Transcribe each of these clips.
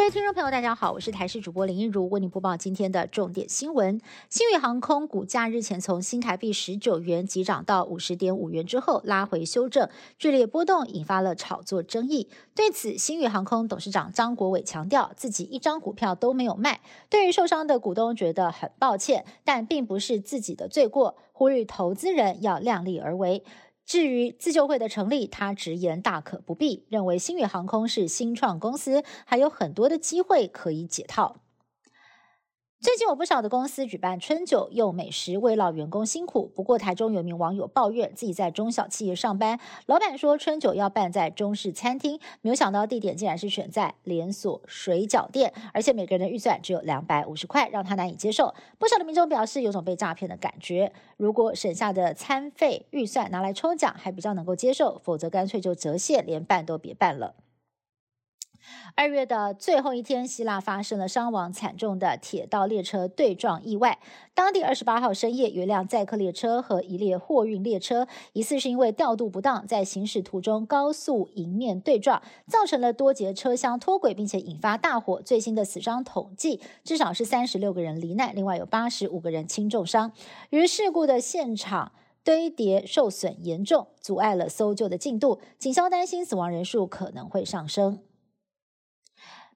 各位听众朋友，大家好，我是台视主播林一如，为您播报今天的重点新闻。新宇航空股价日前从新台币十九元急涨到五十点五元之后，拉回修正，剧烈波动引发了炒作争议。对此，新宇航空董事长张国伟强调，自己一张股票都没有卖。对于受伤的股东，觉得很抱歉，但并不是自己的罪过，呼吁投资人要量力而为。至于自救会的成立，他直言大可不必，认为星宇航空是新创公司，还有很多的机会可以解套。最近有不少的公司举办春酒，用美食慰劳员工辛苦。不过，台中有名网友抱怨自己在中小企业上班，老板说春酒要办在中式餐厅，没有想到地点竟然是选在连锁水饺店，而且每个人的预算只有两百五十块，让他难以接受。不少的民众表示有种被诈骗的感觉。如果省下的餐费预算拿来抽奖，还比较能够接受；否则干脆就折现，连办都别办了。二月的最后一天，希腊发生了伤亡惨重的铁道列车对撞意外。当地二十八号深夜，有一辆载客列车和一列货运列车，疑似是因为调度不当，在行驶途中高速迎面对撞，造成了多节车厢脱轨，并且引发大火。最新的死伤统计至少是三十六个人罹难，另外有八十五个人轻重伤。于事故的现场堆叠受损严重，阻碍了搜救的进度，警消担心死亡人数可能会上升。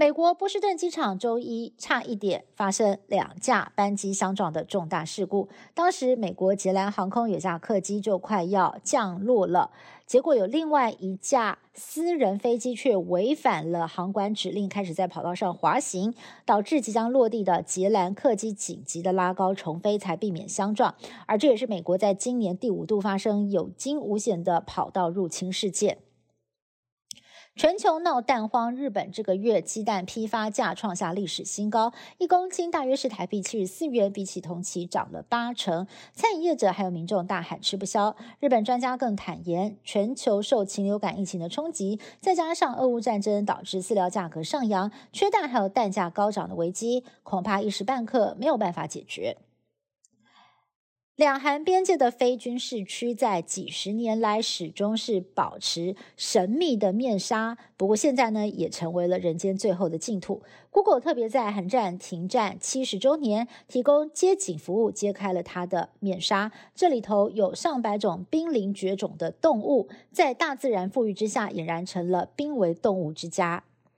美国波士顿机场周一差一点发生两架班机相撞的重大事故。当时，美国捷兰航空有架客机就快要降落了，结果有另外一架私人飞机却违反了航管指令，开始在跑道上滑行，导致即将落地的捷兰客机紧急的拉高重飞，才避免相撞。而这也是美国在今年第五度发生有惊无险的跑道入侵事件。全球闹蛋荒，日本这个月鸡蛋批发价创下历史新高，一公斤大约是台币七十四元，比起同期涨了八成。餐饮业者还有民众大喊吃不消。日本专家更坦言，全球受禽流感疫情的冲击，再加上俄乌战争导致饲料价格上扬、缺蛋还有蛋价高涨的危机，恐怕一时半刻没有办法解决。两韩边界的非军事区，在几十年来始终是保持神秘的面纱。不过现在呢，也成为了人间最后的净土。Google 特别在韩战停战七十周年，提供街景服务，揭开了它的面纱。这里头有上百种濒临绝种的动物，在大自然富裕之下，俨然成了濒危动物之家。